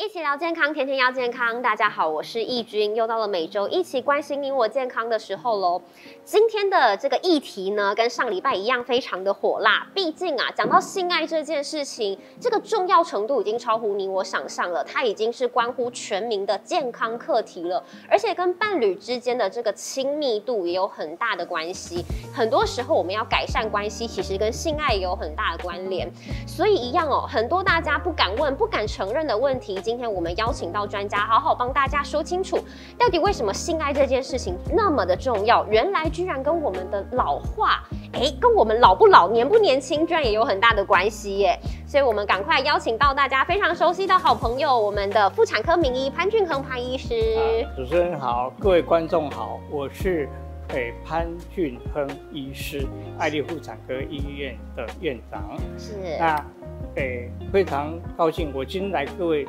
一起聊健康，天天要健康。大家好，我是易君，又到了每周一起关心你我健康的时候喽。今天的这个议题呢，跟上礼拜一样，非常的火辣。毕竟啊，讲到性爱这件事情，这个重要程度已经超乎你我想象了，它已经是关乎全民的健康课题了，而且跟伴侣之间的这个亲密度也有很大的关系。很多时候，我们要改善关系，其实跟性爱也有很大的关联。所以一样哦，很多大家不敢问、不敢承认的问题。今天我们邀请到专家，好好帮大家说清楚，到底为什么性爱这件事情那么的重要？原来居然跟我们的老化，哎，跟我们老不老、年不年轻，居然也有很大的关系耶！所以我们赶快邀请到大家非常熟悉的好朋友，我们的妇产科名医潘俊恒潘医师。主持人好，各位观众好，我是诶潘俊亨医师，爱丽妇产科医院的院长。是。那。诶，非常高兴，我今天来各位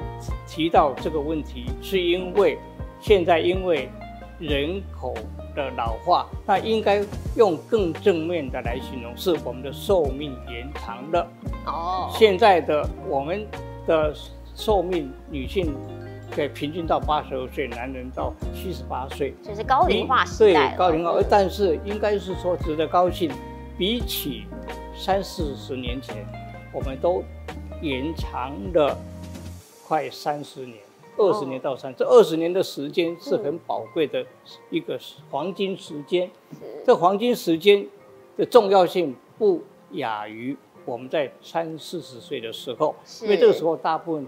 提到这个问题，是因为现在因为人口的老化，那应该用更正面的来形容，是我们的寿命延长了。哦，现在的我们的寿命，女性可以平均到八十二岁，男人到七十八岁，这是高龄化时代。对，高龄化，但是应该是说值得高兴，比起三四十年前。我们都延长了快三十年，二十年到三，这二十年的时间是很宝贵的一个黄金时间。这黄金时间的重要性不亚于我们在三四十岁的时候，因为这个时候大部分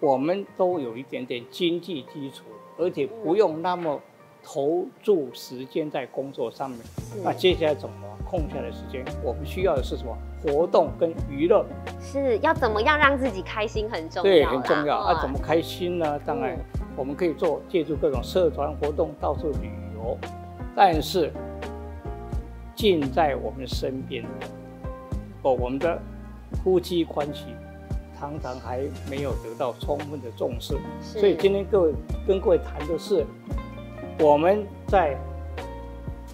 我们都有一点点经济基础，而且不用那么投注时间在工作上面。那接下来怎么空下来时间？我们需要的是什么？活动跟娱乐是要怎么样让自己开心很重要，对，很重要。啊，怎么开心呢？当然，我们可以做借助各种社团活动到处旅游，但是近在我们身边的，哦，我们的夫妻关系常常还没有得到充分的重视。所以今天各位跟各位谈的是，我们在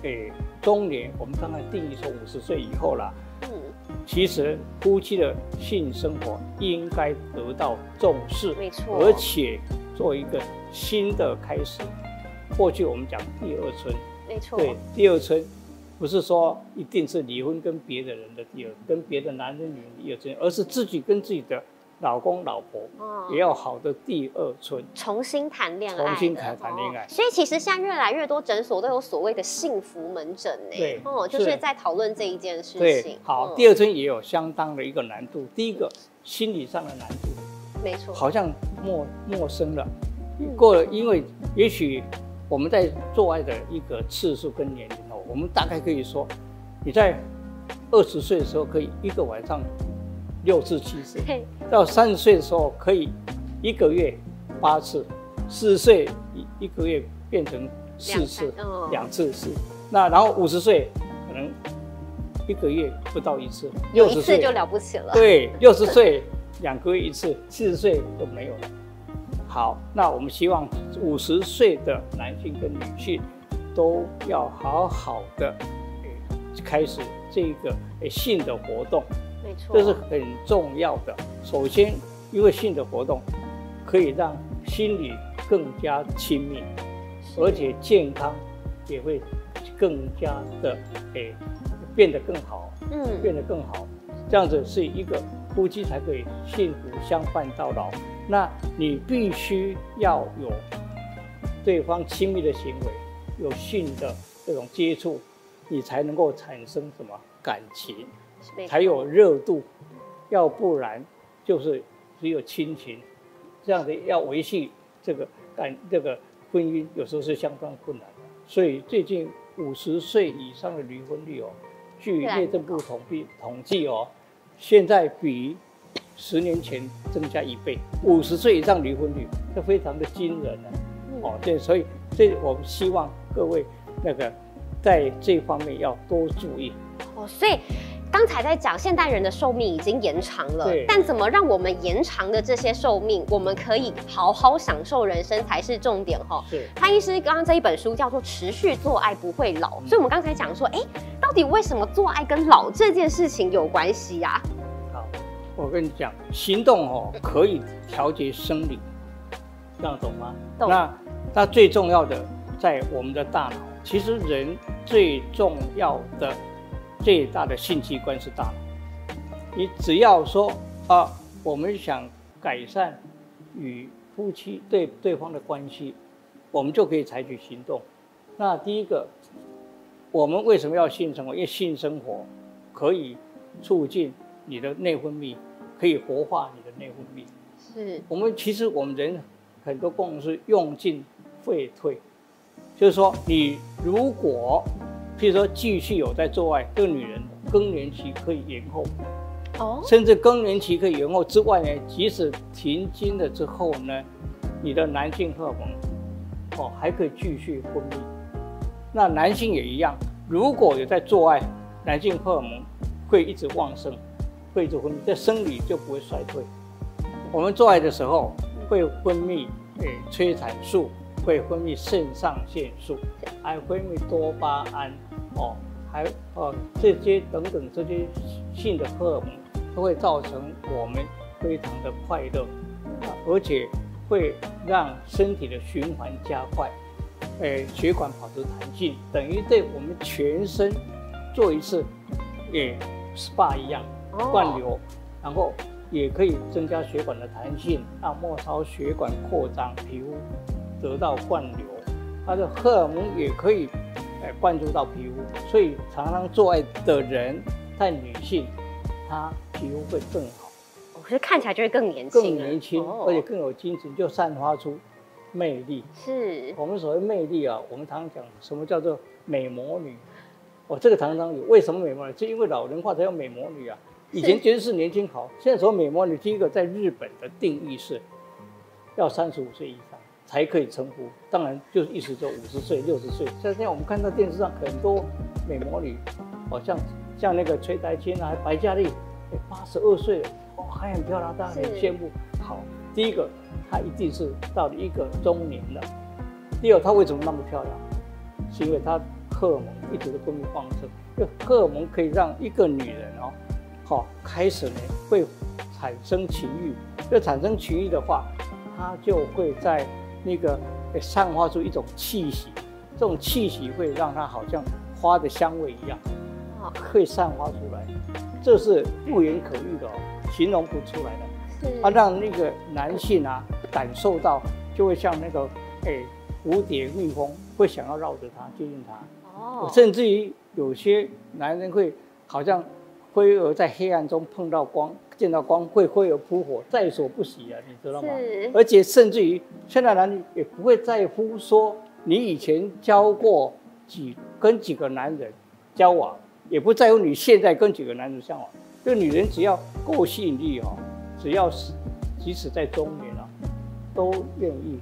诶中年，我们刚才定义说五十岁以后了。其实夫妻的性生活应该得到重视，没错，而且做一个新的开始。过去我们讲第二春，没错，对，第二春不是说一定是离婚跟别的人的第二，跟别的男人女人第二春，而是自己跟自己的。老公老婆也要好的第二春，重新谈恋爱，重新谈谈恋爱。所以其实现在越来越多诊所都有所谓的幸福门诊呢。对，哦，就是在讨论这一件事情。好，第二春也有相当的一个难度。第一个心理上的难度，没错，好像陌陌生了。过了，因为也许我们在做爱的一个次数跟年龄哦，我们大概可以说，你在二十岁的时候可以一个晚上。六至七次，到三十岁的时候可以一个月八次，四十岁一一个月变成四次，两次四。那然后五十岁可能一个月不到一次，六十岁就了不起了。对，六十岁两个月一次，四十岁都没有了。好，那我们希望五十岁的男性跟女性都要好好的开始这个性的活动。这是很重要的。首先，因为性的活动可以让心理更加亲密，而且健康也会更加的诶变得更好，嗯，变得更好。这样子是一个夫妻才可以幸福相伴到老。那你必须要有对方亲密的行为，有性的这种接触，你才能够产生什么感情。才有热度，要不然就是只有亲情，这样子要维系这个感这个婚姻，有时候是相当困难的。所以最近五十岁以上的离婚率哦，据内政部统计统计哦，现在比十年前增加一倍。五十岁以上离婚率，这非常的惊人呢。哦，对，所以这我们希望各位那个在这方面要多注意。哦，所以。刚才在讲现代人的寿命已经延长了，但怎么让我们延长的这些寿命，我们可以好好享受人生才是重点哈。是潘医师刚刚这一本书叫做《持续做爱不会老》，所以我们刚才讲说，哎，到底为什么做爱跟老这件事情有关系呀？好，我跟你讲，行动哦可以调节生理，这样懂吗？懂那那最重要的在我们的大脑，其实人最重要的最大的性器官是大脑。你只要说啊，我们想改善与夫妻对对方的关系，我们就可以采取行动。那第一个，我们为什么要性生活？因为性生活可以促进你的内分泌，可以活化你的内分泌。是我们其实我们人很多功能是用进废退，就是说你如果譬如说继续有在做爱，这个女人更年期可以延后，哦，甚至更年期可以延后之外呢，即使停经了之后呢，你的男性荷尔蒙哦还可以继续分泌。那男性也一样，如果有在做爱，男性荷尔蒙会一直旺盛，会一直分泌，这生理就不会衰退。我们做爱的时候会分泌诶催产素，会分泌肾上腺素，还分泌多巴胺，哦，还哦这些等等这些性的荷尔蒙都会造成我们非常的快乐，啊，而且会让身体的循环加快，诶血管保持弹性，等于对我们全身做一次诶 SPA 一样哦灌流，然后也可以增加血管的弹性，让末梢血管扩张，皮肤得到灌流。它的荷尔蒙也可以，哎，灌注到皮肤，所以常常做爱的人，在女性，她皮肤会更好，我觉得看起来就会更年轻更，年轻，哦而且更有精神，就散发出魅力。是我们所谓魅力啊，我们常常讲什么叫做美魔女？哦，这个常常有。为什么美魔女？是因为老人化才有美魔女啊。以前觉得是年轻好，现在说美魔女，第一个在日本的定义是，要三十五岁以上才可以称呼。当然，就是意思说五十岁、六十岁。像现在我们看到电视上很多美魔女，哦，像像那个崔台青啊，白嘉丽，八十二岁了，哦，还很漂亮，大家很羡慕。好，第一个，她一定是到了一个中年了。第二，她为什么那么漂亮？是因为她荷尔蒙一直都分泌旺盛，因为荷尔蒙可以让一个女人哦，好、开始呢会产生情欲，要产生情欲的话，她就会在那个诶散发出一种气息，这种气息会让他好像花的香味一样，哦会散发出来，这是不言可喻的哦，形容不出来的。是它让那个男性啊感受到，就会像那个诶蝴蝶、蜜蜂会想要绕着它接近它。哦，甚至于有些男人会好像飞蛾在黑暗中碰到光，见到光会飞蛾扑火，在所不惜啊，你知道吗？而且甚至于现在男女也不会在乎说你以前交过几跟几个男人交往，也不在乎你现在跟几个男人交往。这个女人只要够吸引力哦，只要是即使在中年啊，都愿意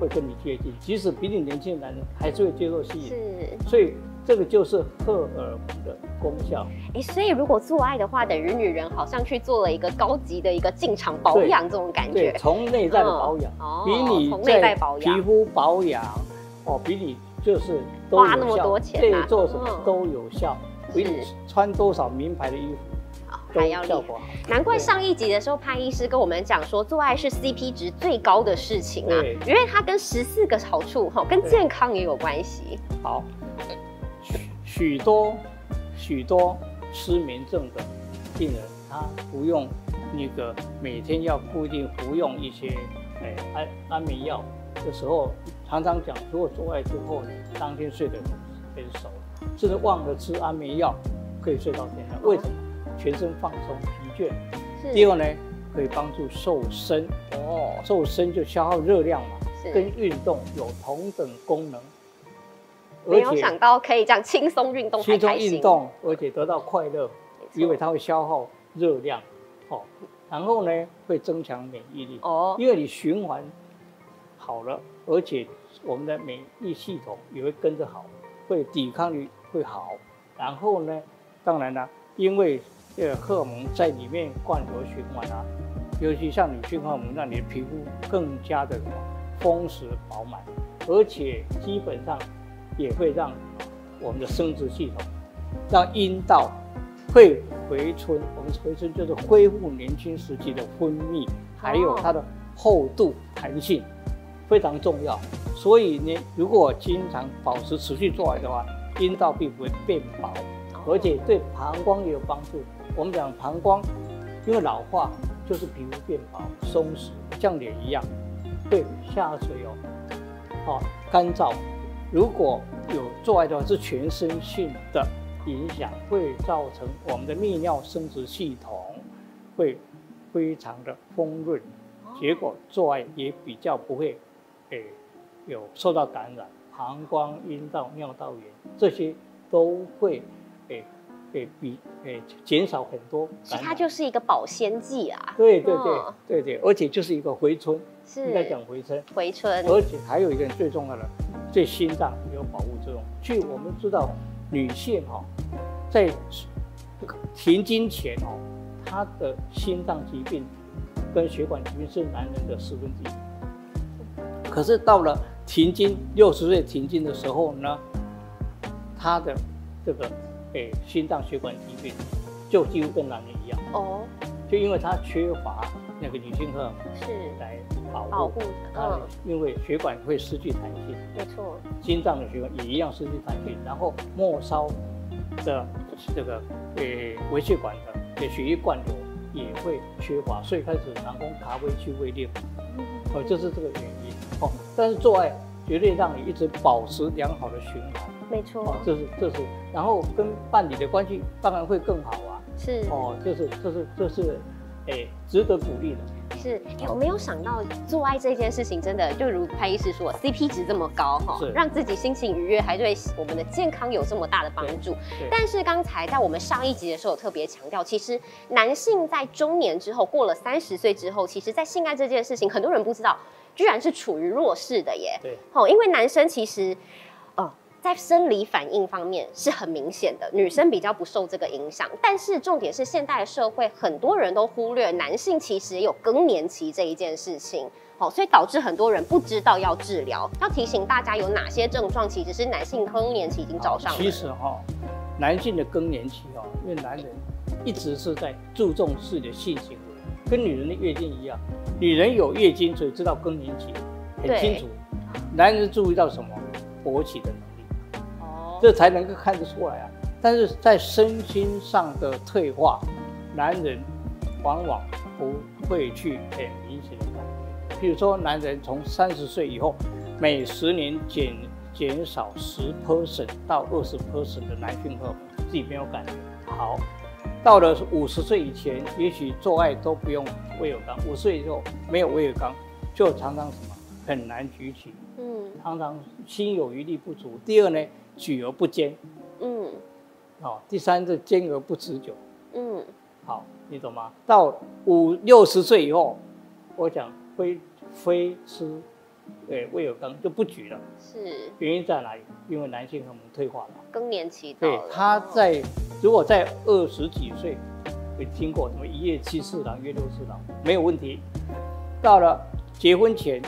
会跟你接近，即使比你年轻的男人还是会接受吸引。是，所以这个就是荷尔蒙的功效。哎，所以如果做爱的话，等于女人好像去做了一个高级的一个进场保对养这种感对，觉，从内在的保养，哦比你从内在在保养皮肤保养，哦，比你就是都花那么多钱啊对，做什么嗯都有效，比你穿多少名牌的衣服都还要。效果好。难怪上一集的时候，潘医师跟我们讲说，做爱是 CP 值最高的事情啊，因为它跟十四个好处哈，跟健康也有关系。好，许许多许多失眠症的病人，他服用那个每天要固定服用一些哎安安眠药的时候，常常讲，如果做爱之后呢，当天睡得很熟，甚至忘了吃安眠药，可以睡到天亮。为什么？全身放松、疲倦。是第二呢，可以帮助瘦身。哦，瘦身就消耗热量嘛，跟，运动有同等功能。没有想到可以这样轻松运动，还轻松运。动，而且得到快乐，因为它会消耗热量，哦，然后呢会增强免疫力，哦，因为你循环好了，而且我们的免疫系统也会跟着好，会抵抗力会好，然后呢，当然了，因为这个荷尔蒙在里面灌流循环啊，尤其像女性荷尔蒙，让你的皮肤更加的什么丰实饱满，而且基本上也会让我们的生殖系统，让阴道会回春。我们回春就是恢复年轻时期的分泌，还有它的厚度、弹性。非常重要。所以呢，如果经常保持持续做爱的话，阴道并不会变薄，而且对膀胱也有帮助。我们讲膀胱，因为老化就是皮肤变薄、松弛，像脸一样，会下垂哦，好干燥。如果有做爱的话，是全身性的影响，会造成我们的泌尿生殖系统会非常的丰润，结果做爱也比较不会，诶。有受到感染，膀胱、阴道、尿道炎这些都会诶诶比诶减少很多。其实它就是一个保鲜剂啊。对对对对对，而且就是一个回春，应该讲回春。回春。而且还有一个最重要的，对心脏有保护作用。据我们知道，女性哈在停经前哦，她的心脏疾病跟血管疾病是男人的四分之一。可是到了停经六十岁停经的时候呢，她的这个诶心脏血管疾病就几乎跟男人一样哦，就因为她缺乏那个女性荷尔蒙是来保保护它，因为血管会失去弹性，没错，心脏的血管也一样失去弹性，然后末梢的这个诶微血管的血液灌流也会缺乏，所以开始囊宫卡位去位裂，哦，就是这个原因。哦，但是做爱绝对让你一直保持良好的循环，没错。哦，这是这是，然后跟伴侣的关系当然会更好啊。是哦，这是这是这是，哎，值得鼓励的。是，我没有想到做爱这件事情真的就如潘医师说，CP 值这么高哈，让自己心情愉悦，还对我们的健康有这么大的帮助。但是刚才在我们上一集的时候特别强调，其实男性在中年之后，过了三十岁之后，其实在性爱这件事情，很多人不知道。居然是处于弱势的耶！对，哦，因为男生其实，哦，在生理反应方面是很明显的，女生比较不受这个影响。但是重点是，现代社会很多人都忽略男性其实也有更年期这一件事情，好，所以导致很多人不知道要治疗。要提醒大家有哪些症状，其实是男性更年期已经找上了。其实哈，男性的更年期哦，因为男人一直是在注重自己的性行为。跟女人的月经一样，女人有月经，所以知道更年期很清楚。男人注意到什么？勃起的能力，哦，这才能够看得出来啊。但是在身心上的退化，男人往往不会去很明显的感觉。比如说，男人从三十岁以后，每十年减减少十 percent 到二十 percent 的男性荷尔蒙，自己没有感觉。好。到了五十岁以前，也许做爱都不用威尔刚；五十岁以后没有威尔刚，就常常什么很难举起，嗯，常常心有余力不足。第二呢，举而不坚，嗯，好。第三是坚而不持久，嗯，好，你懂吗？到五六十岁以后，我讲非非吃。对，胃有刚就不举了，是原因在哪里？因为男性荷尔蒙退化了，更年期对，他在如果在二十几岁，会听过什么一夜七次郎，一夜六次郎，没有问题。到了结婚前，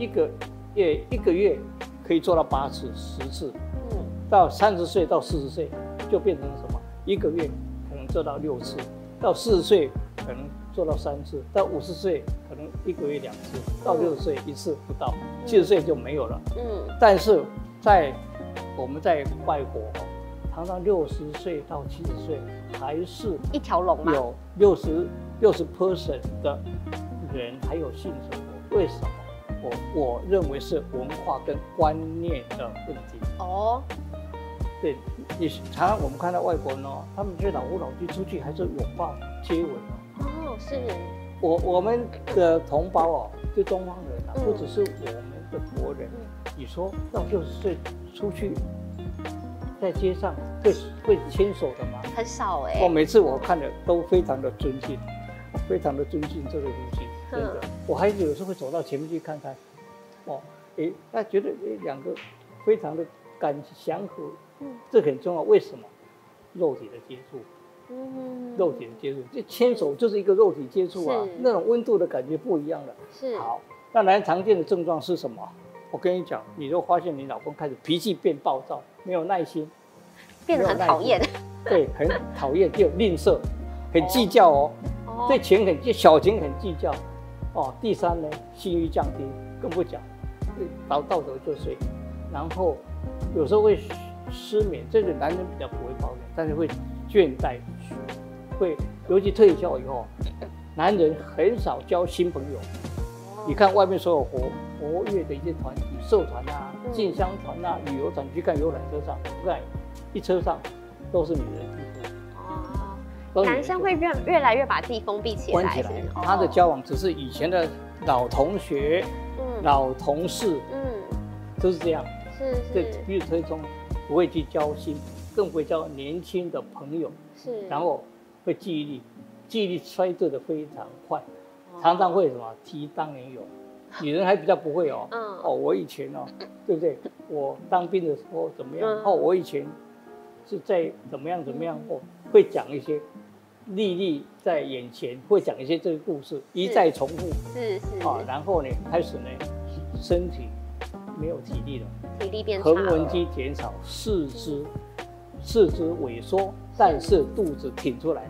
一个月一个月可以做到八次、十次，嗯，到三十岁到四十岁就变成什么？一个月可能做到六次，到四十岁可能。做到三次，到五十岁可能一个月两次，到六十岁一次不到，七十岁就没有了。嗯，但是在我们在外国，常常六十岁到七十岁还是一条龙吗？有六十六十 percent 的人还有性生活，为什么？我我认为是文化跟观念的问题。哦，对，你常常我们看到外国人哦，他们去老夫老妻出去还是拥抱接吻哦。哦是我我们的同胞哦，就东方人啊，不只是我们的国人。你说到六十岁出去在街上会会牵手的吗？很少哎。我每次我看的都非常的尊敬，非常的尊敬这个东西，真的。我还有时候会走到前面去看看，哦，哎，他觉得哎两个非常的感祥和，嗯，这很重要。为什么？肉体的接触。肉体的接触，这牵手就是一个肉体接触啊，那种温度的感觉不一样了。是好，那男人常见的症状是什么？我跟你讲，你都发现你老公开始脾气变暴躁，没有耐心，变得很讨厌。对，很讨厌，就吝啬，很计较哦。对钱很计，小钱很计较。哦，第三呢，性欲降低，更不讲，到到头就睡，然后有时候会失眠，这个男人比较不会抱怨，但是会倦怠，会尤其退休以后，男人很少交新朋友。你看外面所有活活跃的一些团体，社团啊、进香团啊、旅游团，去看游览车上，不看一车上都是女人。哦，男生会越越来越把自己封闭起来，关起来。他的交往只是以前的老同学、老同事，嗯，都是这样。是是。这比如推崇不会去交心，更不会交年轻的朋友。是。然后会记忆力，记忆力衰退的非常快。常常会什么提当年勇，女人还比较不会哦。嗯。哦，我以前哦，对不对？我当兵的时候怎么样？哦，我以前是在怎么样怎么样？哦，会讲一些历历在眼前，会讲一些这个故事，一再重复。是是。啊，然后呢，开始呢，身体没有体力了，体力变差横纹肌减少，四肢四肢萎缩，但是肚子挺出来，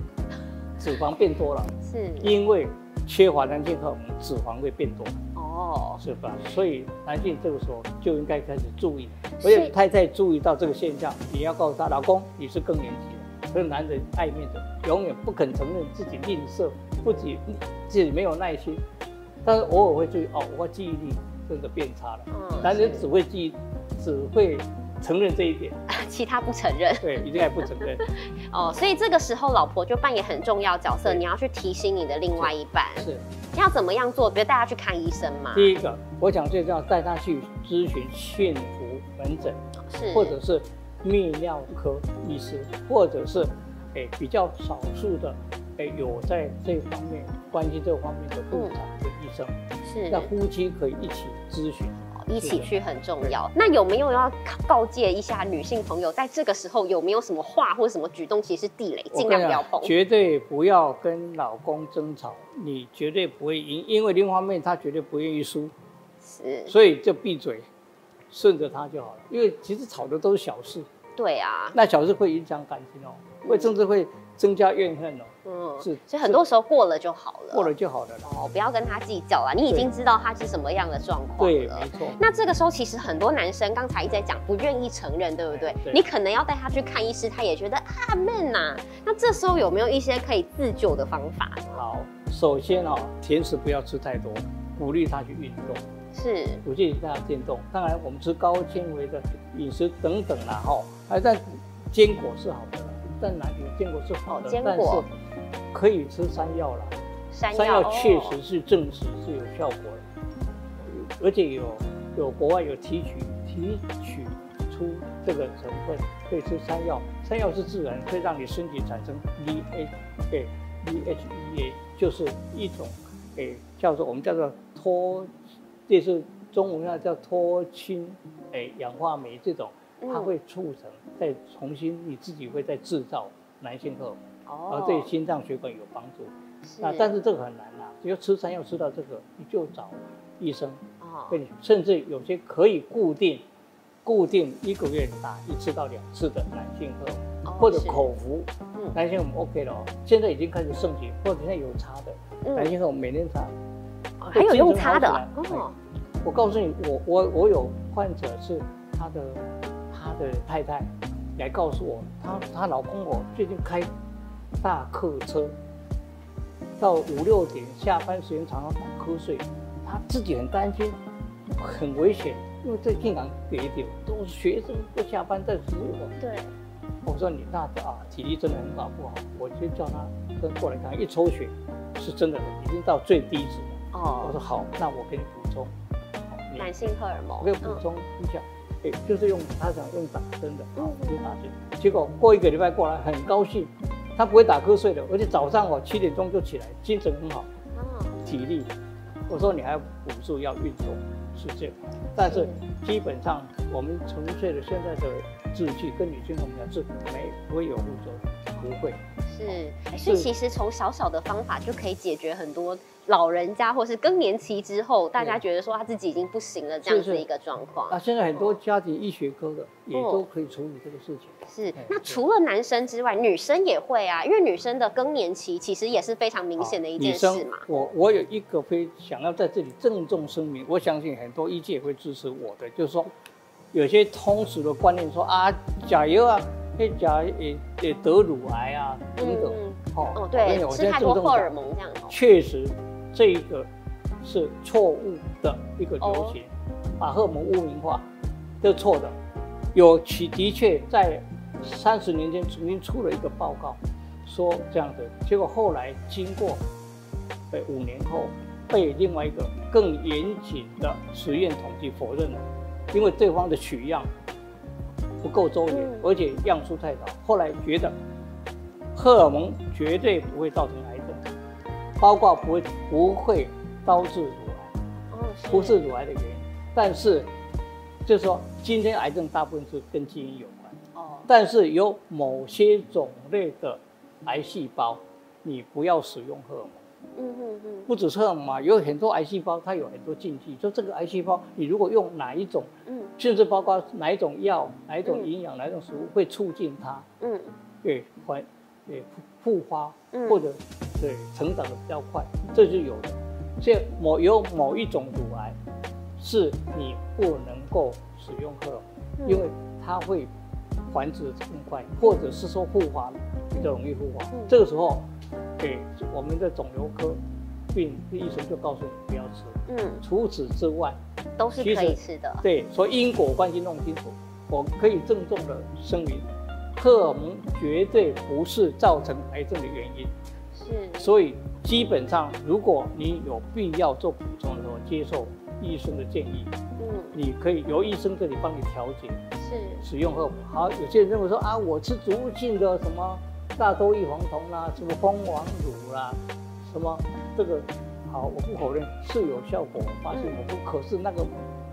脂肪变多了。是。因为。缺乏男性荷尔蒙，脂肪会变多哦，是吧？所以男性这个时候就应该开始注意，而且太太注意到这个现象，你要告诉他，老公你是更年期了。所以男人爱面子，永远不肯承认自己吝啬，不己自己没有耐心，但是偶尔会注意哦，我记忆力真的变差了。嗯，男人只会记，只会。承认这一点，其他不承认。对，一定还不承认。哦，所以这个时候老婆就扮演很重要角色，你要去提醒你的另外一半，是要怎么样做？比如带他去看医生嘛。第一个，我想最重要，带他去咨询幸福门诊，是，或者是泌尿科医师，或者是诶比较少数的诶有在这方面关心这方面的妇产的医生，是，那夫妻可以一起咨询。一起去很重要。那有没有要告诫一下女性朋友，在这个时候有没有什么话或者什么举动，其实是地雷，尽量不要碰。绝对不要跟老公争吵，你绝对不会赢，因为另一方面他绝对不愿意输，是，所以就闭嘴，顺着他就好了。因为其实吵的都是小事，对啊，那小事会影响感情哦，会甚至会。增加怨恨哦，嗯，是，所以很多时候过了就好了，过了就好了哦，不要跟他计较啊，你已经知道他是什么样的状况对，没错。那这个时候其实很多男生刚才一直在讲不愿意承认，对不对？你可能要带他去看医师，他也觉得啊闷呐。那这时候有没有一些可以自救的方法？好，首先哦，甜食不要吃太多，鼓励他去运动，是，鼓励他运动。当然，我们吃高纤维的饮食等等啦，哈，还在坚果是好的。但哪里坚果是好的，但是可以吃山药了。山药确实是证实是有效果的，而且有有国外有提取提取出这个成分，可以吃山药。山药是自然，可以让你身体产生，DHA 就是一种诶叫做我们叫做脱，这是中文上叫脱氢哎氧化酶这种。它会促成再重新你自己会再制造男性荷尔蒙，而对心脏血管有帮助。啊但是这个很难呐，只要吃山药吃到这个，你就找医生啊，跟你甚至有些可以固定固定一个月打一次到两次的男性荷尔蒙，或者口服男性荷尔蒙 OK 了哦。现在已经开始盛行，或者现在有擦的男性荷尔蒙每天擦，还有用擦的哦。我告诉你，我我我有患者是他的。他的太太来告诉我，她她老公我，最近开大客车，到五六点下班时间常常打瞌睡，他自己很担心，很危险，因为在进港给点都是学生都下班在服务。对，我说你那啊体力真的很好不好？我就叫他跟过来看，一抽血是真的已经到最低值了。哦，我说好，那我给你补充男性荷尔蒙，我给补充一下。哎，就是用他想用打针的啊，就打针。结果过一个礼拜过来，很高兴，他不会打瞌睡的，而且早上我七点钟就起来，精神很好，体力。我说你还要补助要运动，是这样。但是基本上我们纯粹的现在的制剂跟女性同样是没不会有副作用。不会。是，哎所以其实从小小的方法就可以解决很多老人家或是更年期之后，大家觉得说他自己已经不行了这样子一个状况。啊，现在很多家庭医学科的也哦都可以处理这个事情。是哎，那除了男生之外，女生也会啊，因为女生的更年期其实也是非常明显的一件事嘛。我我有一个非想要在这里郑重声明，我相信很多医界会支持我的，就是说有些通俗的观念说啊，加油啊，那甲也也得乳癌啊等等。嗯，哦对吃太多荷尔蒙这样哦。确实这个是错误的一个流行，把荷尔蒙污名化，这是错的。有其的确在三十年前曾经出了一个报告，说这样的，结果后来经过呃五年后，被另外一个更严谨的实验统计否认了，因为对方的取样不够周延，嗯而且样数太少。后来觉得荷尔蒙绝对不会造成癌症，包括不会不会导致乳癌。哦，不是乳癌的原因，但是就是说，今天癌症大部分是跟基因有关，哦，但是有某些种类的癌细胞，你不要使用荷尔蒙。嗯嗯嗯，不只是嘛，有很多癌细胞它有很多禁忌，就这个癌细胞，你如果用哪一种，嗯。甚至包括哪一种药、哪一种嗯。营养、哪一种食物会促进它嗯。对还对复发嗯，或者对成长的比较快，这就有的。所以某有某一种乳癌是你不能够使用克隆，嗯。因为它会繁殖得更快，或者是说复发比较容易复发。嗯。这个时候，给我们的肿瘤科病医生就告诉你不要吃。嗯，除此之外，都是可以吃的。对，所以因果关系弄清楚，我可以郑重的声明，荷尔蒙绝对不是造成癌症的原因。是，所以基本上，如果你有必要做补充的时候，接受医生的建议，嗯你可以由医生这里帮你调节是，使用荷尔蒙。好，有些人认为说啊，我吃植物性的什么大豆异黄酮啦，什么蜂王乳啦，什么这个好，我不否认是有效果，我发现我不，可是那个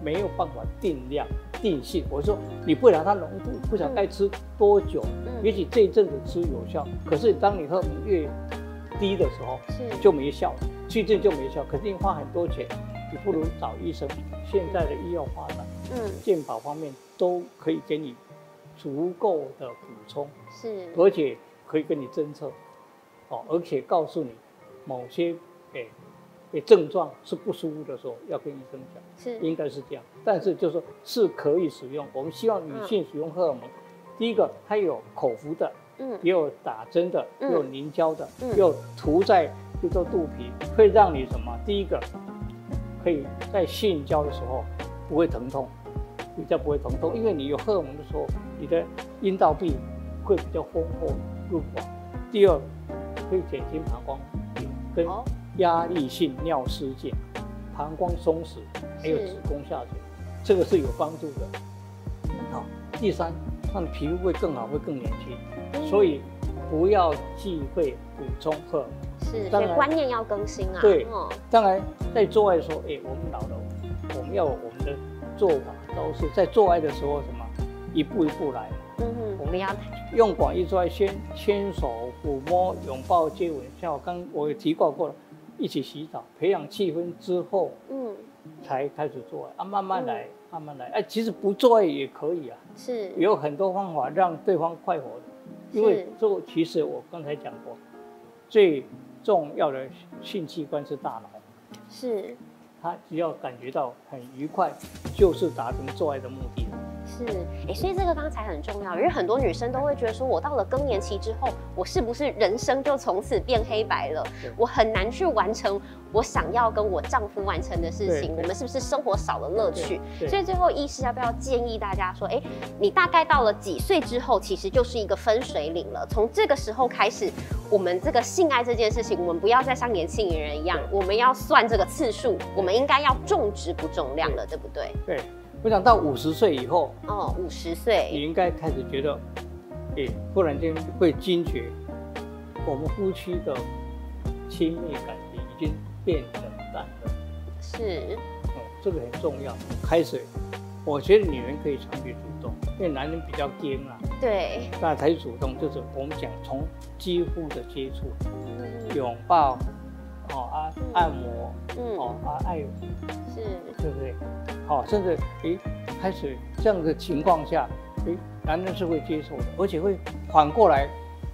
没有办法定量定性。我说你不了它浓度，不晓得该吃多久，也嗯许这一阵子吃有效，可是当你荷尔蒙越低的时候，是就没效，去症就没效。肯定花很多钱，你不如找医生。现在的医药发展，嗯健保方面都可以给你足够的补充，是，而且可以跟你侦测，哦，而且告诉你某些诶诶症状是不舒服的时候，要跟医生讲，是，应该是这样。但是就是说是可以使用，我们希望女性使用荷尔蒙。第一个，它有口服的，嗯。也有打针的，也嗯有凝胶的，嗯。也有涂在，比如说肚皮，会让你什么？第一个，可以在性交的时候不会疼痛，比较不会疼痛，因为你有荷尔蒙的时候，你的阴道壁会比较丰厚润滑。第二，可以减轻膀胱炎跟哦压力性尿失禁、膀胱松弛，还有子宫下垂，这个是有帮助的。好，第三，让你皮肤会更好，会更年轻。嗯所以不要忌讳补充荷尔蒙。是，所以观念要更新啊。对嗯当然，在做爱的时候，哎，我们老了，我们要有我们的做法都是，在做爱的时候什么，一步一步来，嗯，我们要用广义做爱，先牵手、抚摸、拥抱、接吻，像我刚我有提过过了，一起洗澡，培养气氛之后嗯才开始做爱啊，慢慢来，慢慢来。哎，其实不做爱也可以啊，是有很多方法让对方快活的，因为做其实我刚才讲过，最重要的性器官是大脑，是他只要感觉到很愉快，就是达成做爱的目的。是，哎，所以这个刚才很重要，因为很多女生都会觉得说，我到了更年期之后，我是不是人生就从此变黑白了？我很难去完成我想要跟我丈夫完成的事情，我们是不是生活少了乐趣？所以最后医师要不要建议大家说，哎，你大概到了几岁之后，其实就是一个分水岭了。从这个时候开始，我们这个性爱这件事情，我们不要再像年轻人一样，我们要算这个次数，我们应该要重质不重量了，对不对？对，我想到五十岁以后，哦，五十岁你岁，应该开始觉得，诶，忽然间会惊觉，我们夫妻的亲密感情已经变冷淡了。是，嗯，这个很重要。开始，我觉得女人可以长期主动，因为男人比较坚啊，对，那才主动，就是我们讲从肌肤的接触、嗯拥抱，哦啊按摩，嗯哦啊爱，是，对不对？好、甚至诶开始这样的情况下，诶男人是会接受的，而且会反过来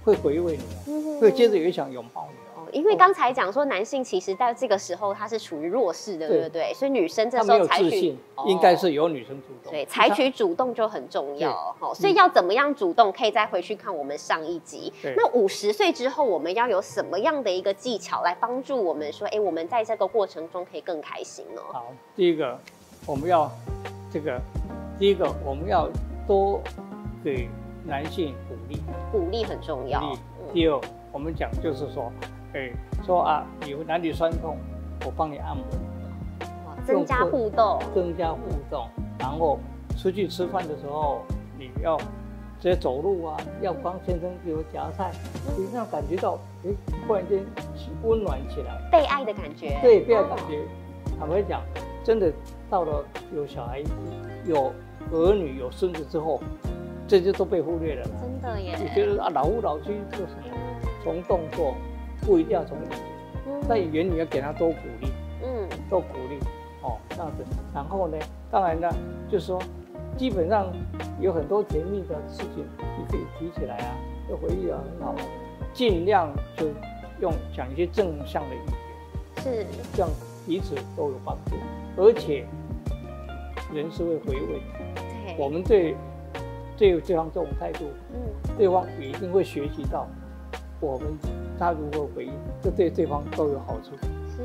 会回味你会接着也想拥抱你哦。哦，因为刚才讲说男性其实在这个时候他是处于弱势的，对不对？所以女生这时候采取应该是由女生主动。对，采取主动就很重要对好，所以要怎么样主动，可以再回去看我们上一集。那五十岁之后，我们要有什么样的一个技巧来帮助我们说，哎，我们在这个过程中可以更开心呢？好，第一个我们要这个，第一个我们要多给男性鼓励。鼓励很重要第二，我们讲就是说，哎，说啊，你哪里酸痛，我帮你按摩，哇增加互动，增加互动。然后出去吃饭的时候，你要直接走路啊，要帮先生给我夹菜，你这样感觉到，哎，忽然间温暖起来。被爱的感觉。对，被爱感觉，坦白讲，真的到了有小孩、有儿女、有孙子之后，这些都被忽略了。真的耶。你觉得啊，老夫老妻做什么？从动作不一定要从语言，嗯在语言里要给他多鼓励，嗯多鼓励哦，这样子。然后呢，当然呢，就是说，基本上有很多甜蜜的事情，你可以提起来啊，这回忆啊，很好，尽量就用讲一些正向的语言。是这样彼此都有帮助，而且人是会回味的。对，我们对对对方这种态度，嗯对方也一定会学习到我们他如何回应，这对对方都有好处。是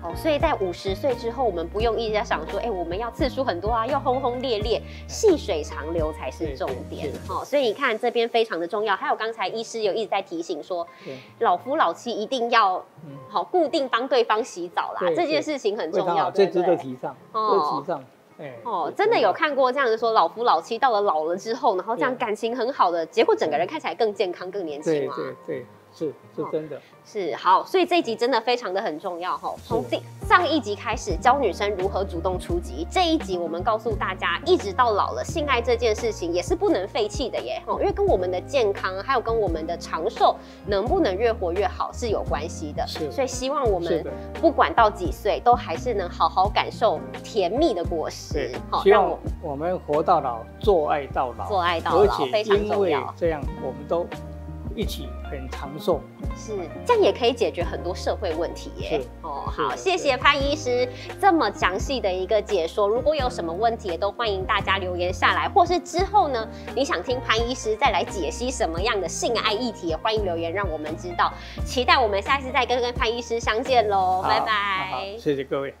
哦，所以在五十岁之后，我们不用一直在想说，哎，我们要次数很多啊，要轰轰烈烈，细水长流才是重点哦。所以你看这边非常的重要。还有刚才医师有一直在提醒说，老夫老妻一定要嗯，好固定帮对方洗澡啦，对这件事情很重要，非常好，这值对不对？得提倡，提倡。哎，哦，真的有看过这样子说，老夫老妻到了老了之后，然后这样感情很好的，结果整个人看起来更健康、更年轻对嘛。对对，是是哦真的。是好，所以这一集真的非常的很重要哈。从这上一集开始教女生如何主动出击，这一集我们告诉大家，一直到老了，性爱这件事情也是不能废弃的耶哈，因为跟我们的健康还有跟我们的长寿能不能越活越好是有关系的。是所以希望我们，不管到几岁，都还是能好好感受甜蜜的果实对，，好希望让我我们活到老，做爱到老，做爱到而且老非常因为重要。这样，我们都一起很长寿。是，这样也可以解决很多社会问题耶是。哦，好，谢谢潘医师这么详细的一个解说。如果有什么问题，也都欢迎大家留言下来，或是之后呢，你想听潘医师再来解析什么样的性爱议题，也欢迎留言让我们知道。期待我们下次再跟跟潘医师相见喽，好拜拜。谢谢各位。